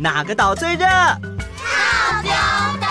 哪个岛最热？套丁岛。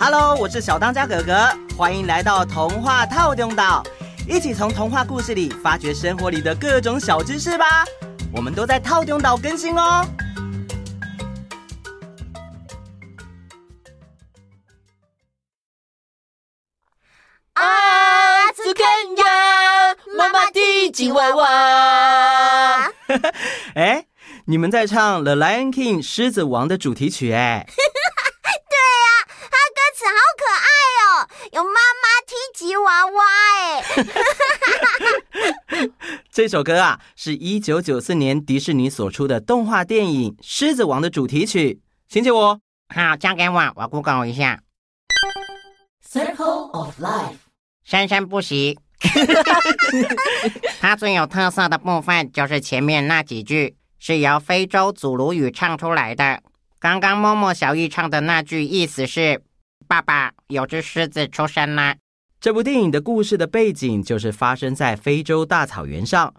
Hello，我是小当家哥哥，欢迎来到童话套丁岛，一起从童话故事里发掘生活里的各种小知识吧。我们都在套丁岛更新哦。啊，斯肯呀，妈妈的吉娃娃。哎，你们在唱《The Lion King》狮子王的主题曲哎。对呀、啊，它歌词好可爱哦，有妈妈踢吉娃娃哎。这首歌啊，是一九九四年迪士尼所出的动画电影《狮子王》的主题曲。请借我，好，交给我，我 Google 一下。Circle of Life，生生不息。它最有特色的部分就是前面那几句是由非洲祖鲁语唱出来的。刚刚默默小艺唱的那句意思是：“爸爸，有只狮子出生啦。”这部电影的故事的背景就是发生在非洲大草原上，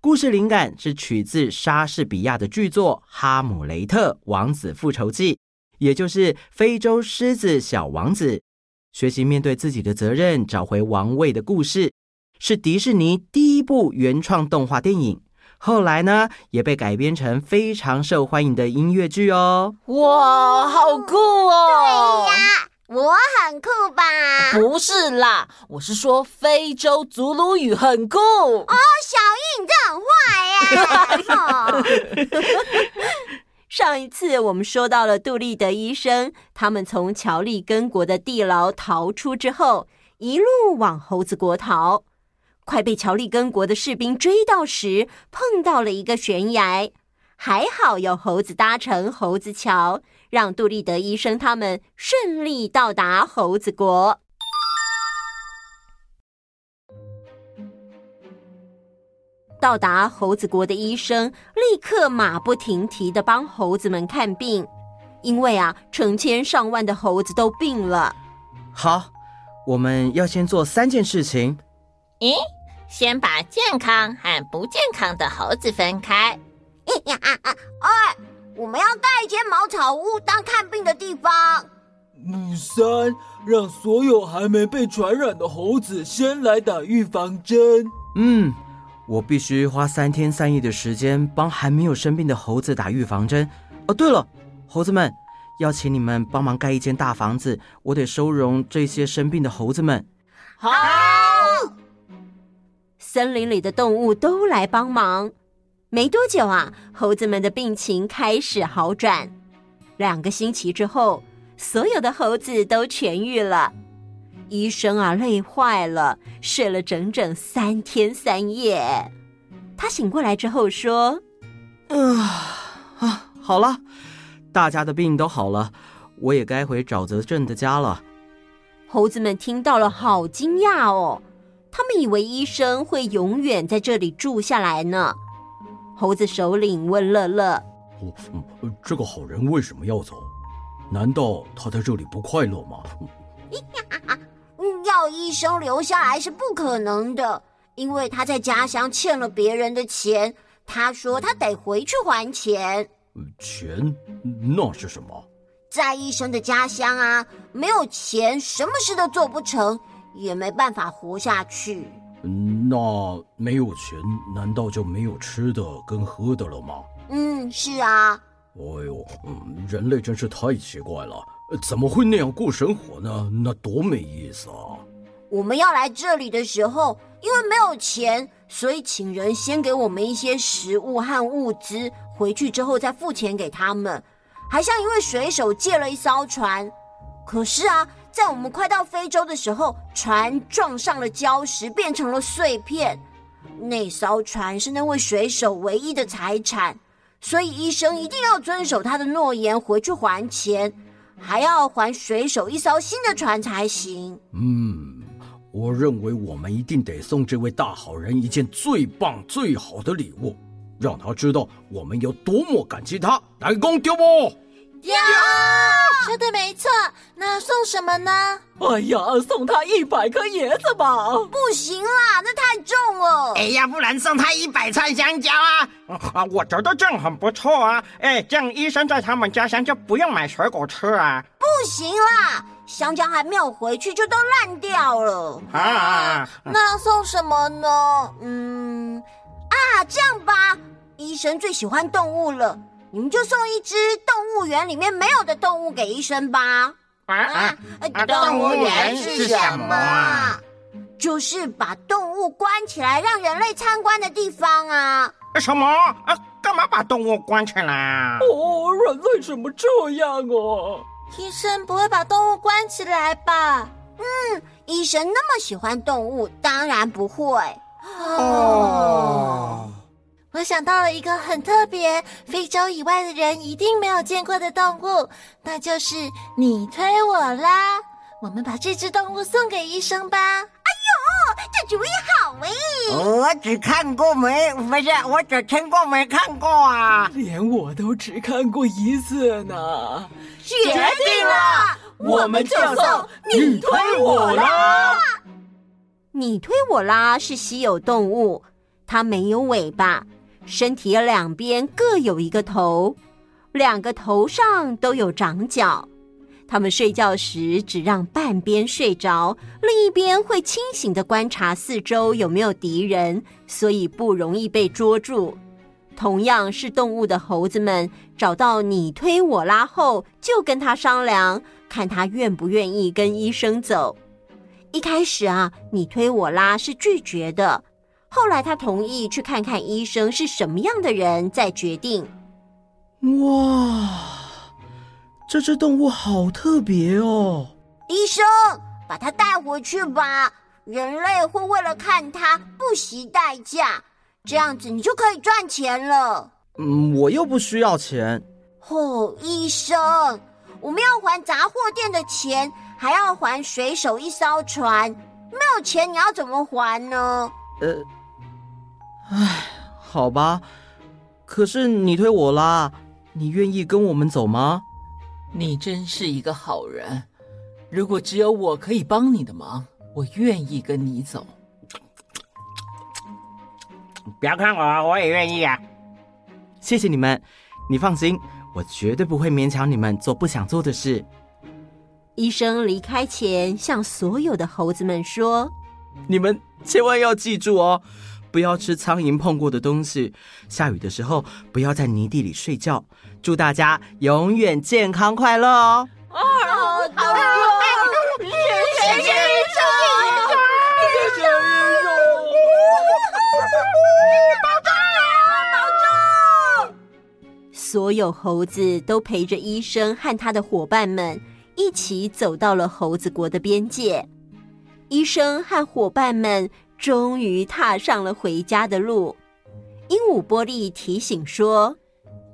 故事灵感是取自莎士比亚的剧作《哈姆雷特王子复仇记》，也就是非洲狮子小王子学习面对自己的责任，找回王位的故事。是迪士尼第一部原创动画电影，后来呢也被改编成非常受欢迎的音乐剧哦。哇，好酷哦！对呀，我很酷吧？不是啦，我是说非洲祖鲁语很酷。哦，小易，你这很坏耶！上一次我们说到了杜立德医生，他们从乔利根国的地牢逃出之后，一路往猴子国逃。快被乔利根国的士兵追到时，碰到了一个悬崖，还好有猴子搭乘猴子桥，让杜立德医生他们顺利到达猴子国。到达猴子国的医生立刻马不停蹄的帮猴子们看病，因为啊，成千上万的猴子都病了。好，我们要先做三件事情。咦，先把健康和不健康的猴子分开。二，我们要盖一间茅草屋当看病的地方。三，让所有还没被传染的猴子先来打预防针。嗯，我必须花三天三夜的时间帮还没有生病的猴子打预防针。哦，对了，猴子们，要请你们帮忙盖一间大房子，我得收容这些生病的猴子们。好。森林里的动物都来帮忙，没多久啊，猴子们的病情开始好转。两个星期之后，所有的猴子都痊愈了。医生啊，累坏了，睡了整整三天三夜。他醒过来之后说：“啊啊，好了，大家的病都好了，我也该回沼泽镇的家了。”猴子们听到了，好惊讶哦。他们以为医生会永远在这里住下来呢。猴子首领问乐乐：“哦，这个好人为什么要走？难道他在这里不快乐吗？” 要医生留下来是不可能的，因为他在家乡欠了别人的钱。他说他得回去还钱。钱？那是什么？在医生的家乡啊，没有钱，什么事都做不成。也没办法活下去。那没有钱，难道就没有吃的跟喝的了吗？嗯，是啊。哎呦，嗯，人类真是太奇怪了，怎么会那样过生活呢？那多没意思啊！我们要来这里的时候，因为没有钱，所以请人先给我们一些食物和物资，回去之后再付钱给他们。还向一位水手借了一艘船。可是啊。在我们快到非洲的时候，船撞上了礁石，变成了碎片。那艘船是那位水手唯一的财产，所以医生一定要遵守他的诺言，回去还钱，还要还水手一艘新的船才行。嗯，我认为我们一定得送这位大好人一件最棒、最好的礼物，让他知道我们有多么感激他。来，公丢不？呀，说的没错，那送什么呢？哎呀，送他一百颗椰子吧！不行啦，那太重了。哎呀，不然送他一百串香蕉啊！啊，我觉得这样很不错啊！哎，这样医生在他们家乡就不用买水果吃啊！不行啦，香蕉还没有回去就都烂掉了啊！那送什么呢？嗯，啊，这样吧，医生最喜欢动物了。你们就送一只动物园里面没有的动物给医生吧。啊啊！动物园是什么啊？就是把动物关起来让人类参观的地方啊。什么？啊？干嘛把动物关起来啊？哦，人类怎么这样哦？医生不会把动物关起来吧？嗯，医生那么喜欢动物，当然不会。哦。我想到了一个很特别，非洲以外的人一定没有见过的动物，那就是你推我拉。我们把这只动物送给医生吧。哎呦，这主意好哎！我只看过没，不是，我只听过没看过啊。连我都只看过一次呢。决定了，我们就送你推我拉。你推我拉是稀有动物，它没有尾巴。身体两边各有一个头，两个头上都有长角。它们睡觉时只让半边睡着，另一边会清醒的观察四周有没有敌人，所以不容易被捉住。同样是动物的猴子们，找到你推我拉后，就跟他商量，看他愿不愿意跟医生走。一开始啊，你推我拉是拒绝的。后来他同意去看看医生是什么样的人，再决定。哇，这只动物好特别哦！医生，把它带回去吧。人类会为了看它不惜代价，这样子你就可以赚钱了。嗯，我又不需要钱。哦，医生，我们要还杂货店的钱，还要还水手一艘船，没有钱你要怎么还呢？呃。唉，好吧，可是你推我拉，你愿意跟我们走吗？你真是一个好人。如果只有我可以帮你的忙，我愿意跟你走。不要看我，我也愿意啊。谢谢你们，你放心，我绝对不会勉强你们做不想做的事。医生离开前，向所有的猴子们说：“你们千万要记住哦。”不要吃苍蝇碰过的东西。下雨的时候，不要在泥地里睡觉。祝大家永远健康快乐哦！啊，好的，谢谢医生，谢谢，所有猴子都陪着医生和他的伙伴们一起走到了猴子国的边界。医生和伙伴们。终于踏上了回家的路。鹦鹉波利提醒说：“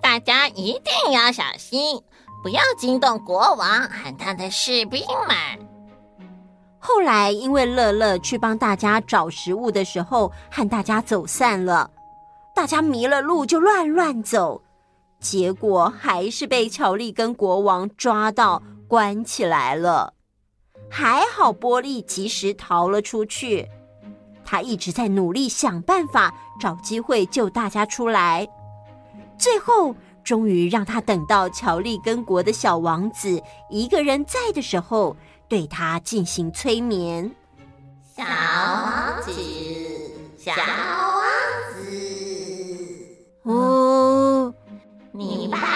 大家一定要小心，不要惊动国王和他的士兵们。”后来，因为乐乐去帮大家找食物的时候，和大家走散了，大家迷了路就乱乱走，结果还是被乔丽跟国王抓到关起来了。还好波利及时逃了出去。他一直在努力想办法找机会救大家出来，最后终于让他等到乔利根国的小王子一个人在的时候，对他进行催眠。小王子，小王子，哦，你爸爸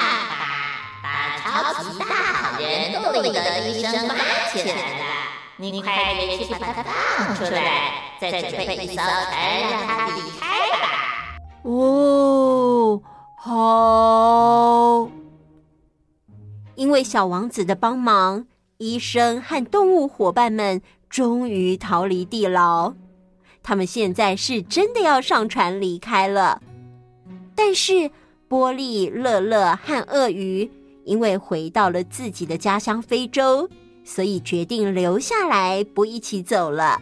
把超级大好人杜立德医生关起来了，你快点去把他放出来。再准备一艘船让他离开吧。哦，好。因为小王子的帮忙，医生和动物伙伴们终于逃离地牢。他们现在是真的要上船离开了。但是波利、乐乐和鳄鱼因为回到了自己的家乡非洲，所以决定留下来，不一起走了。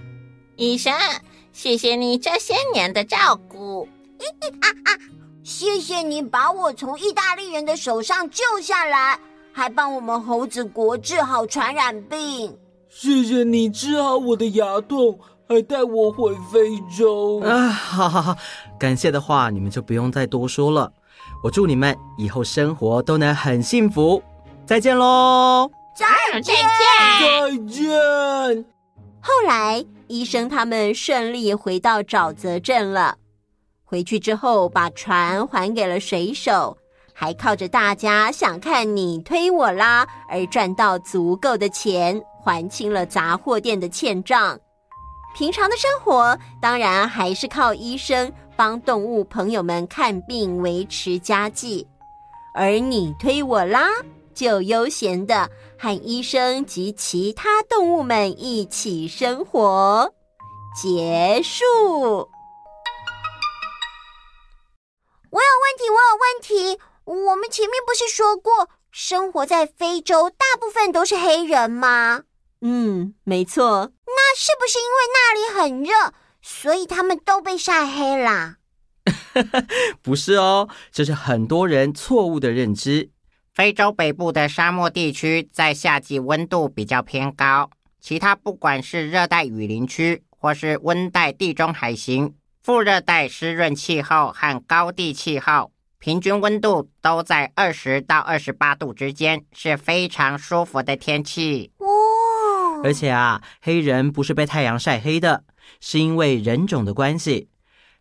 医生，谢谢你这些年的照顾。咦咦啊啊！谢谢你把我从意大利人的手上救下来。还帮我们猴子国治好传染病。谢谢你治好我的牙痛，还带我回非洲。啊，好好好，感谢的话你们就不用再多说了。我祝你们以后生活都能很幸福。再见喽！再见！再见！后来，医生他们顺利回到沼泽镇了。回去之后，把船还给了水手，还靠着大家想看你推我拉而赚到足够的钱，还清了杂货店的欠账。平常的生活当然还是靠医生帮动物朋友们看病维持家计，而你推我拉就悠闲的和医生及其他动物们一起生活。结束。我有问题，我有问题。我们前面不是说过，生活在非洲大部分都是黑人吗？嗯，没错。那是不是因为那里很热，所以他们都被晒黑啦？不是哦，这是很多人错误的认知。非洲北部的沙漠地区在夏季温度比较偏高，其他不管是热带雨林区或是温带地中海型。副热带湿润气候和高地气候，平均温度都在二十到二十八度之间，是非常舒服的天气。而且啊，黑人不是被太阳晒黑的，是因为人种的关系。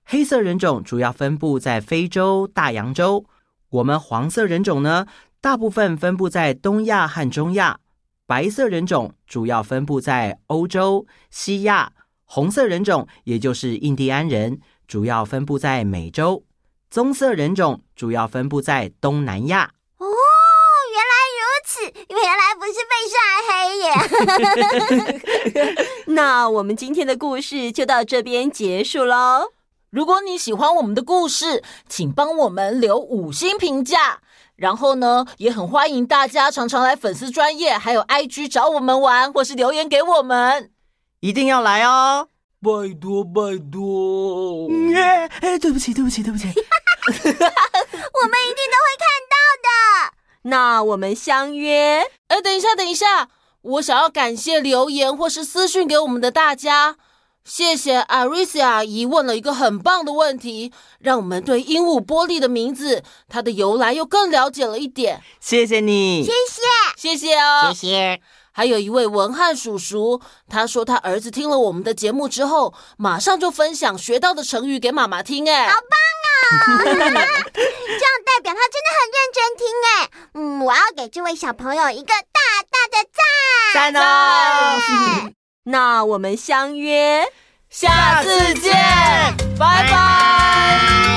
黑色人种主要分布在非洲、大洋洲，我们黄色人种呢，大部分分布在东亚和中亚。白色人种主要分布在欧洲、西亚。红色人种，也就是印第安人，主要分布在美洲；棕色人种主要分布在东南亚。哦，原来如此，原来不是被晒黑耶！那我们今天的故事就到这边结束喽。如果你喜欢我们的故事，请帮我们留五星评价。然后呢，也很欢迎大家常常来粉丝专业还有 IG 找我们玩，或是留言给我们。一定要来哦！拜托拜托！哎哎，对不起对不起对不起！我们一定都会看到的。那我们相约。哎，等一下等一下，我想要感谢留言或是私讯给我们的大家。谢谢艾瑞西阿姨问了一个很棒的问题，让我们对鹦鹉玻璃的名字它的由来又更了解了一点。谢谢你，谢谢谢谢哦，谢谢。还有一位文汉叔叔，他说他儿子听了我们的节目之后，马上就分享学到的成语给妈妈听。哎，好棒哦！这样代表他真的很认真听。哎，嗯，我要给这位小朋友一个大大的赞。赞哦！那我们相约下次见，拜拜。